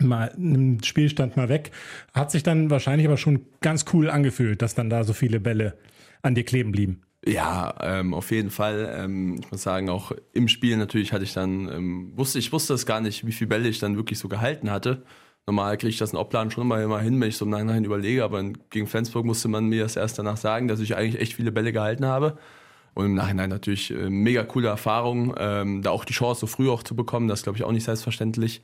mal einen Spielstand mal weg. Hat sich dann wahrscheinlich aber schon ganz cool angefühlt, dass dann da so viele Bälle an dir kleben blieben. Ja, ähm, auf jeden Fall. Ähm, ich muss sagen, auch im Spiel natürlich hatte ich dann, ähm, wusste ich wusste es gar nicht, wie viele Bälle ich dann wirklich so gehalten hatte. Normal kriege ich das in Obplan schon immer, immer hin, wenn ich so im Nachhinein überlege, aber gegen Flensburg musste man mir das erst danach sagen, dass ich eigentlich echt viele Bälle gehalten habe. Und im Nachhinein natürlich äh, mega coole Erfahrung, ähm, da auch die Chance so früh auch zu bekommen, das glaube ich auch nicht selbstverständlich.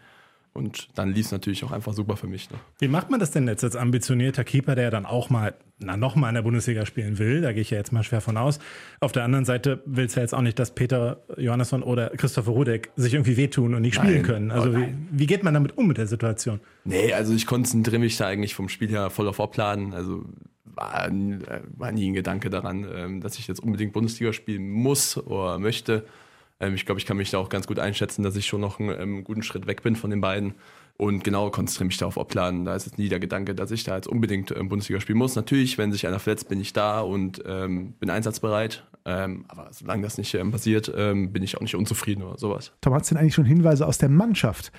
Und dann lief es natürlich auch einfach super für mich. Ne? Wie macht man das denn jetzt als ambitionierter Keeper, der dann auch mal, na, noch mal in der Bundesliga spielen will? Da gehe ich ja jetzt mal schwer von aus. Auf der anderen Seite will es ja jetzt auch nicht, dass Peter Johannesson oder Christopher Rudek sich irgendwie wehtun und nicht spielen Nein. können. Also Oh, wie, wie geht man damit um mit der Situation? Nee, also ich konzentriere mich da eigentlich vom Spiel her voll auf Opladen. Also war, äh, war nie ein Gedanke daran, ähm, dass ich jetzt unbedingt Bundesliga spielen muss oder möchte. Ähm, Ich glaube, ich kann mich da auch ganz gut einschätzen, dass ich schon noch einen ähm, guten Schritt weg bin von den beiden. Und genau konzentriere mich da auf Opladen. Da ist jetzt nie der Gedanke, dass ich da jetzt unbedingt ähm, Bundesliga spielen muss. Natürlich, wenn sich einer verletzt, bin ich da und ähm, bin einsatzbereit. Ähm, aber solange das nicht ähm, passiert, ähm, bin ich auch nicht unzufrieden oder sowas. Tom, hat es denn eigentlich schon Hinweise aus der Mannschaft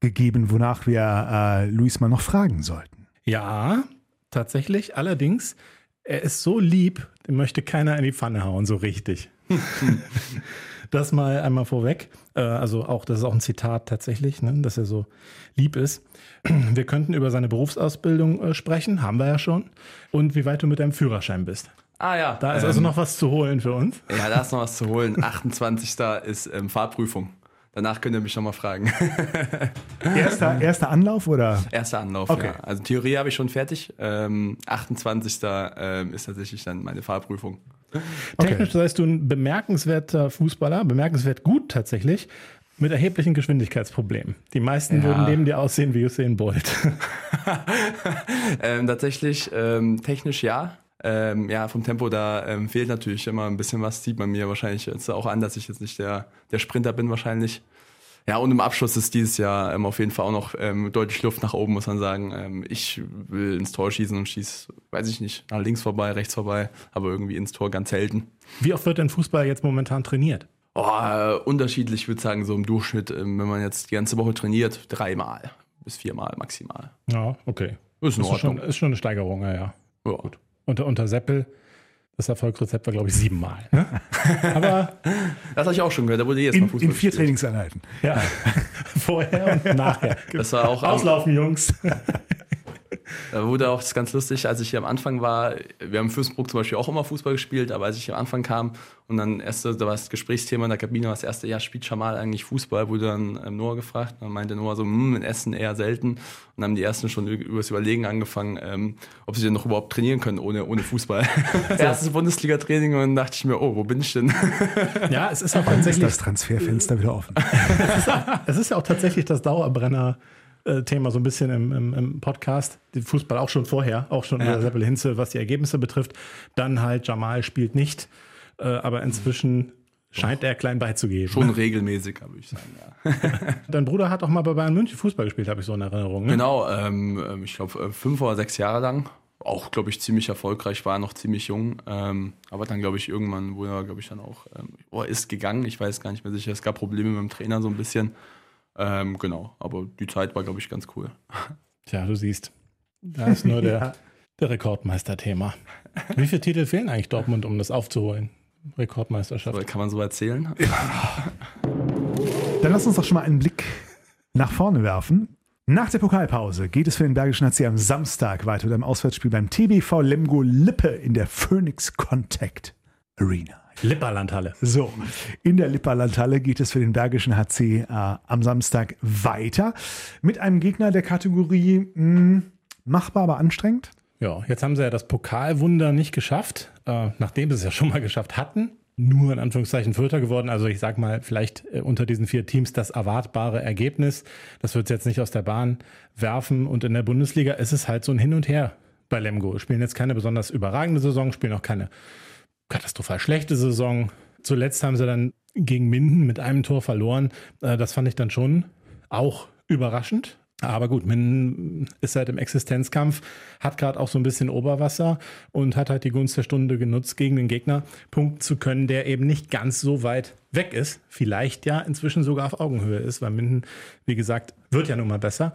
gegeben, wonach wir äh, Luis mal noch fragen sollten? Ja, tatsächlich. Allerdings, er ist so lieb, Den möchte keiner in die Pfanne hauen, so richtig. das mal einmal vorweg. Äh, also auch, das ist auch ein Zitat tatsächlich, ne, dass er so lieb ist. Wir könnten über seine Berufsausbildung äh, sprechen, haben wir ja schon. Und wie weit du mit deinem Führerschein bist. Ah ja. Da ist also noch was zu holen für uns. Ja, da ist noch was zu holen. 28. ist ähm, Fahrprüfung. Danach könnt ihr mich nochmal fragen. Erster, erster Anlauf oder? Erster Anlauf, Okay. ja. Also Theorie habe ich schon fertig. Ähm, 28. Ähm, ist tatsächlich dann meine Fahrprüfung. Technisch seist du ein bemerkenswerter Fußballer, bemerkenswert gut tatsächlich, mit erheblichen Geschwindigkeitsproblemen. Die meisten Ja. würden neben dir aussehen wie Usain Bolt. Ähm, tatsächlich ähm, technisch ja. Ähm, ja, vom Tempo da ähm, fehlt natürlich immer ein bisschen was. Sieht man mir wahrscheinlich jetzt auch an, dass ich jetzt nicht der, der Sprinter bin wahrscheinlich. Ja, und im Abschluss ist dieses Jahr ähm, auf jeden Fall auch noch ähm, deutlich Luft nach oben, muss man sagen. Ähm, ich will ins Tor schießen und schieße, weiß ich nicht, nach links vorbei, rechts vorbei, aber irgendwie ins Tor ganz selten. Wie oft wird denn Fußball jetzt momentan trainiert? Oh, äh, unterschiedlich, ich würde sagen, so im Durchschnitt, ähm, wenn man jetzt die ganze Woche trainiert, dreimal bis viermal maximal. Ja, okay. Ist in Ist schon, ist schon eine Steigerung, ja, ja. Ja, gut. Unter, unter Seppel, das Erfolgsrezept war, glaube ich, siebenmal. Ne? Aber Das habe ich auch schon gehört, da wurde jedes Mal Fußball in vier gespielt. Trainingseinheiten. ja, vorher und nachher. Das war auch Auslaufen, Jungs. Da wurde auch das ist ganz lustig, als ich hier am Anfang war, wir haben in Fürstenbruck zum Beispiel auch immer Fußball gespielt, aber als ich am Anfang kam und dann erste, da war das Gesprächsthema in der Kabine, war das erste, ja, spielt Jamal eigentlich Fußball, wurde dann ähm, Noah gefragt, dann meinte Noah so, hm, in Essen eher selten und dann haben die ersten schon übers Überlegen angefangen, ähm, ob sie denn noch überhaupt trainieren können ohne, ohne Fußball. Erstes Bundesliga-Training und dann dachte ich mir, oh, wo bin ich denn? Ja, es ist auch Ist tatsächlich das Transferfenster wieder offen? Es ist ja auch tatsächlich das Dauerbrenner-Thema so ein bisschen im, im, im Podcast. Den Fußball auch schon vorher, auch schon unter Seppel Hinze, was die Ergebnisse betrifft. Dann halt Jamal spielt nicht, äh, aber inzwischen scheint er klein beizugeben. Schon regelmäßig, würde ich sagen, ja. Dein Bruder hat auch mal bei Bayern München Fußball gespielt, habe ich so in Erinnerung. Ne? Genau, ähm, ähm, ich glaube fünf oder sechs Jahre lang. Auch, glaube ich, ziemlich erfolgreich, war noch ziemlich jung. Ähm, aber dann, glaube ich, irgendwann wurde er, glaube ich, dann auch, ähm, oh, er ist gegangen. Ich weiß gar nicht mehr sicher. Es gab Probleme mit dem Trainer so ein bisschen. Ähm, genau, aber die Zeit war, glaube ich, ganz cool. Tja, du siehst, da ist nur der, der Rekordmeister-Thema. Wie viele Titel fehlen eigentlich Dortmund, um das aufzuholen? Rekordmeisterschaft. Kann man so erzählen? Dann lass uns doch schon mal einen Blick nach vorne werfen. Nach der Pokalpause geht es für den Bergischen HC am Samstag weiter mit einem Auswärtsspiel beim TBV Lemgo Lippe in der Phoenix Contact Arena. Lipperlandhalle. So, in der Lipperlandhalle geht es für den Bergischen HC äh, am Samstag weiter mit einem Gegner der Kategorie mh, machbar, aber anstrengend. Ja, jetzt haben sie ja das Pokalwunder nicht geschafft, äh, nachdem sie es ja schon mal geschafft hatten. Nur in Anführungszeichen Vierter geworden. Also ich sag mal, vielleicht äh, unter diesen vier Teams das erwartbare Ergebnis. Das wird es jetzt nicht aus der Bahn werfen. Und in der Bundesliga ist es halt so ein Hin und Her bei Lemgo. Spielen jetzt keine besonders überragende Saison, spielen auch keine katastrophal schlechte Saison. Zuletzt haben sie dann gegen Minden mit einem Tor verloren. Äh, Das fand ich dann schon auch überraschend. Aber gut, Minden ist halt im Existenzkampf, hat gerade auch so ein bisschen Oberwasser und hat halt die Gunst der Stunde genutzt, gegen den Gegner punkten zu können, der eben nicht ganz so weit weg ist. Vielleicht ja inzwischen sogar auf Augenhöhe ist, weil Minden, wie gesagt, wird ja nun mal besser.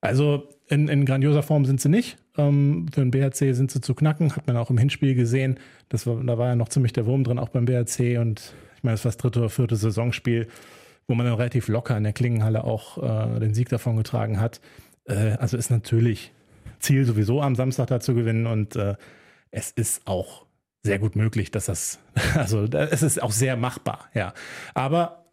Also in, in grandioser Form sind sie nicht. Ähm, für den BHC sind sie zu knacken, hat man auch im Hinspiel gesehen. Das war, da war ja noch ziemlich der Wurm drin, auch beim BHC. Und ich meine, es war das dritte oder vierte Saisonspiel, wo man dann relativ locker in der Klingenhalle auch äh, den Sieg davon getragen hat. Äh, also ist natürlich Ziel sowieso am Samstag da zu gewinnen und äh, es ist auch sehr gut möglich, dass das, also es ist auch sehr machbar, ja. Aber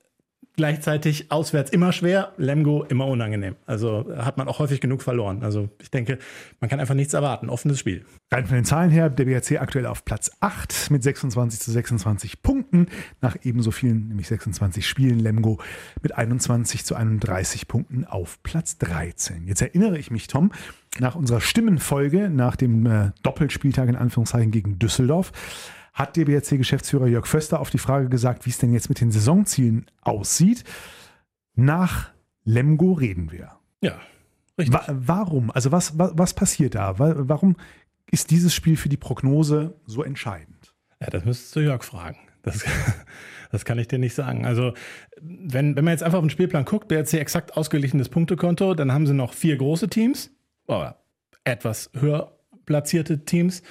gleichzeitig auswärts immer schwer, Lemgo immer unangenehm. Also hat man auch häufig genug verloren. Also ich denke, man kann einfach nichts erwarten. Offenes Spiel. Rein von den Zahlen her, der BRC aktuell auf Platz 8 mit 26 zu 26 Punkten. Nach ebenso vielen, nämlich 26 Spielen, Lemgo mit 21 zu 31 Punkten auf Platz 13. Jetzt erinnere ich mich, Tom, nach unserer Stimmenfolge, nach dem äh, Doppelspieltag in Anführungszeichen gegen Düsseldorf, hat der BRC-Geschäftsführer Jörg Föster auf die Frage gesagt, wie es denn jetzt mit den Saisonzielen aussieht. Nach Lemgo reden wir. Ja, richtig. Wa warum? Also was, was, was passiert da? Wa warum ist dieses Spiel für die Prognose so entscheidend? Ja, das müsstest du Jörg fragen. Das, das kann ich dir nicht sagen. Also, wenn, wenn man jetzt einfach auf den Spielplan guckt, BRC exakt ausgeglichenes Punktekonto, dann haben sie noch vier große Teams, oder etwas höher platzierte Teams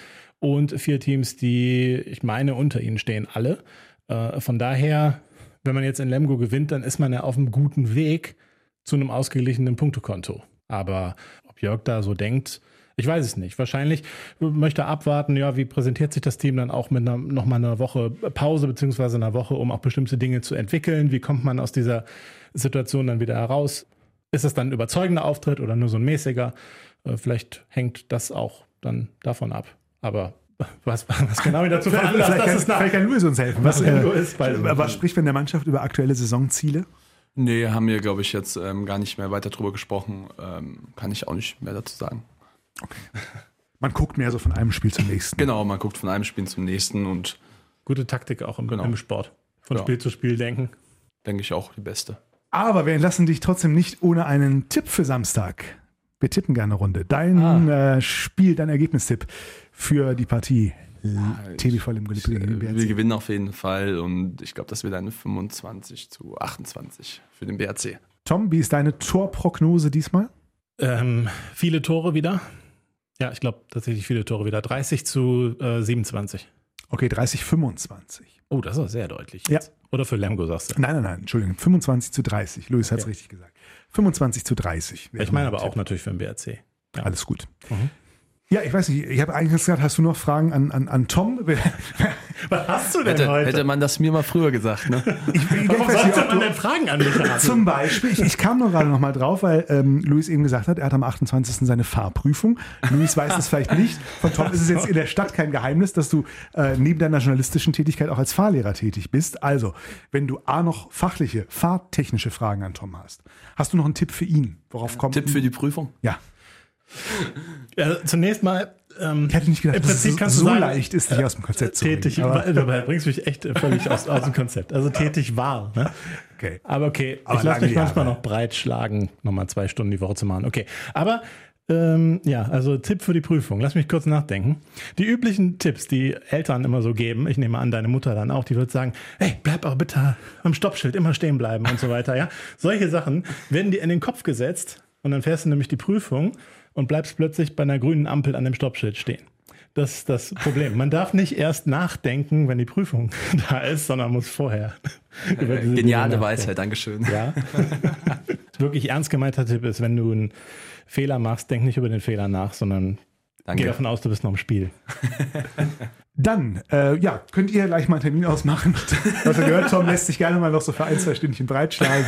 und vier Teams, die, ich meine, unter ihnen stehen alle. Äh, von daher, wenn man jetzt in Lemgo gewinnt, dann ist man ja auf einem guten Weg zu einem ausgeglichenen Punktekonto. Aber ob Jörg da so denkt, ich weiß es nicht. Wahrscheinlich möchte er abwarten, ja, wie präsentiert sich das Team dann auch mit einer, nochmal einer Woche Pause beziehungsweise einer Woche, um auch bestimmte Dinge zu entwickeln. Wie kommt man aus dieser Situation dann wieder heraus? Ist es dann ein überzeugender Auftritt oder nur so ein mäßiger? Äh, vielleicht hängt das auch dann davon ab. Aber was, was genau dazu veranlasst, vielleicht, kann, das ist nach, vielleicht kann Louis uns helfen. Was, Was äh, was spricht von der Mannschaft über aktuelle Saisonziele? Nee, haben wir, glaube ich, jetzt ähm, gar nicht mehr weiter drüber gesprochen. Ähm, kann ich auch nicht mehr dazu sagen. Man guckt mehr so von einem Spiel zum nächsten. Genau, man guckt von einem Spiel zum nächsten und gute Taktik auch im, Genau. im Sport. Von Ja. Spiel zu Spiel denken. denke ich auch die beste. Aber wir entlassen dich trotzdem nicht ohne einen Tipp für Samstag. Wir tippen gerne eine Runde. Dein äh, Spiel, dein Ergebnistipp für die Partie ich- TBV im Geliebte gegen den Wir BRC. gewinnen auf jeden Fall und ich glaube, das wird eine 25 zu 28 für den BRC. Tom, wie ist deine Torprognose diesmal? Ähm, viele Tore wieder. Ja, ich glaube tatsächlich viele Tore wieder. 30 zu äh, 27. Okay, 30, 25. Oh, das ist sehr deutlich. Ja. Jetzt. Oder für Lemgo sagst du. Nein, nein, nein, Entschuldigung, 25 zu 30. Luis hat es richtig gesagt. 25 zu 30. wäre Ich meine mein aber auch Tipp. natürlich für den BRC. Ja. Alles gut. Mhm. Ja, ich weiß nicht, ich habe eigentlich gesagt, hast du noch Fragen an, an, an Tom? Was hast du Hätte, hätte man das mir mal früher gesagt, ne? Ich, ich, ich Warum nicht, sollte man du, denn Fragen an mich haben? Zum Beispiel, ich, ich kam nur gerade noch mal drauf, weil ähm, Luis eben gesagt hat, er hat am 28. seine Fahrprüfung. Luis weiß es vielleicht nicht. Von Tom ist es jetzt in der Stadt kein Geheimnis, dass du äh, neben deiner journalistischen Tätigkeit auch als Fahrlehrer tätig bist. Also, wenn du A noch fachliche, fahrtechnische Fragen an Tom hast, hast du noch einen Tipp für ihn? Worauf kommt Tipp für die Prüfung? Ja, Ja, zunächst mal. Ähm, ich hätte nicht gedacht, Im dass Prinzip kannst so du sagen, leicht ist, dich aus dem Konzept zu tätig, bringen. Aber, dabei bringst du mich echt völlig aus, aus dem Konzept. Also tätig war. Ne? okay. Aber okay, Aber ich lasse mich manchmal Jahre. noch breit schlagen, nochmal zwei Stunden die Woche zu machen. Okay, aber ähm, ja, also Tipp für die Prüfung. Lass mich kurz nachdenken. Die üblichen Tipps, die Eltern immer so geben, ich nehme an, deine Mutter dann auch, die wird sagen, hey, bleib auch bitte am Stoppschild immer stehen bleiben und so weiter. Ja, Solche Sachen werden dir in den Kopf gesetzt und dann fährst du nämlich die Prüfung und bleibst plötzlich bei einer grünen Ampel an dem Stoppschild stehen. Das ist das Problem. Man darf nicht erst nachdenken, wenn die Prüfung da ist, sondern muss vorher. über diese Dinge Geniale. Weisheit, Dankeschön. Ja. Wirklich ernst gemeinter Tipp ist, wenn du einen Fehler machst, denk nicht über den Fehler nach, sondern geh Danke. davon aus, du bist noch im Spiel. Dann, äh, ja, könnt ihr gleich mal einen Termin ausmachen. Was ihr gehört, Tom lässt sich gerne mal noch so für ein, zwei Stündchen breitschlagen.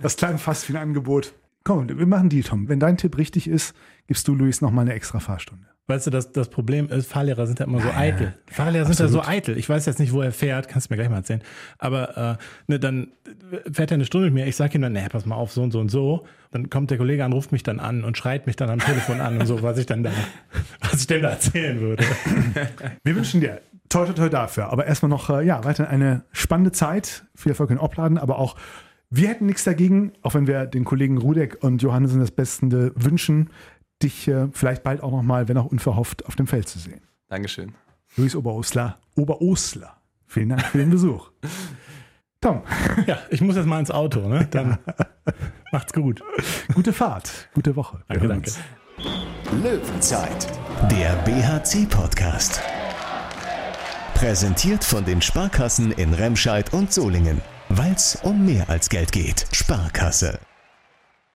Das klang fast wie ein Angebot. Komm, wir machen die, Tom. Wenn dein Tipp richtig ist, gibst du Luis noch mal eine extra Fahrstunde. Weißt du, das, das Problem ist, Fahrlehrer sind ja immer so eitel. Fahrlehrer sind ja so eitel. Ich weiß jetzt nicht, wo er fährt, kannst du mir gleich mal erzählen. Aber äh, ne, dann fährt er eine Stunde mit mir. Ich sage ihm dann, nee, pass mal auf, so und so und so. Dann kommt der Kollege an, ruft mich dann an und schreit mich dann am Telefon an und so, was ich dann da, was ich denn da erzählen würde. Wir wünschen dir toi, toi, toi dafür. Aber erstmal noch, äh, ja, weiter eine spannende Zeit. Viel Erfolg in Opladen, aber auch wir hätten nichts dagegen, auch wenn wir den Kollegen Rudek und Johannesen das Beste wünschen, dich äh, vielleicht bald auch noch mal, wenn auch unverhofft, auf dem Feld zu sehen. Dankeschön. Luis Oberosler, Oberosler. Vielen Dank für den Besuch. Tom, Ja, ich muss jetzt mal ins Auto, ne? Dann macht's gut. gute Fahrt, gute Woche. Danke, danke. Löwenzeit, der BHC-Podcast. Präsentiert von den Sparkassen in Remscheid und Solingen. Weil es um mehr als Geld geht. Sparkasse.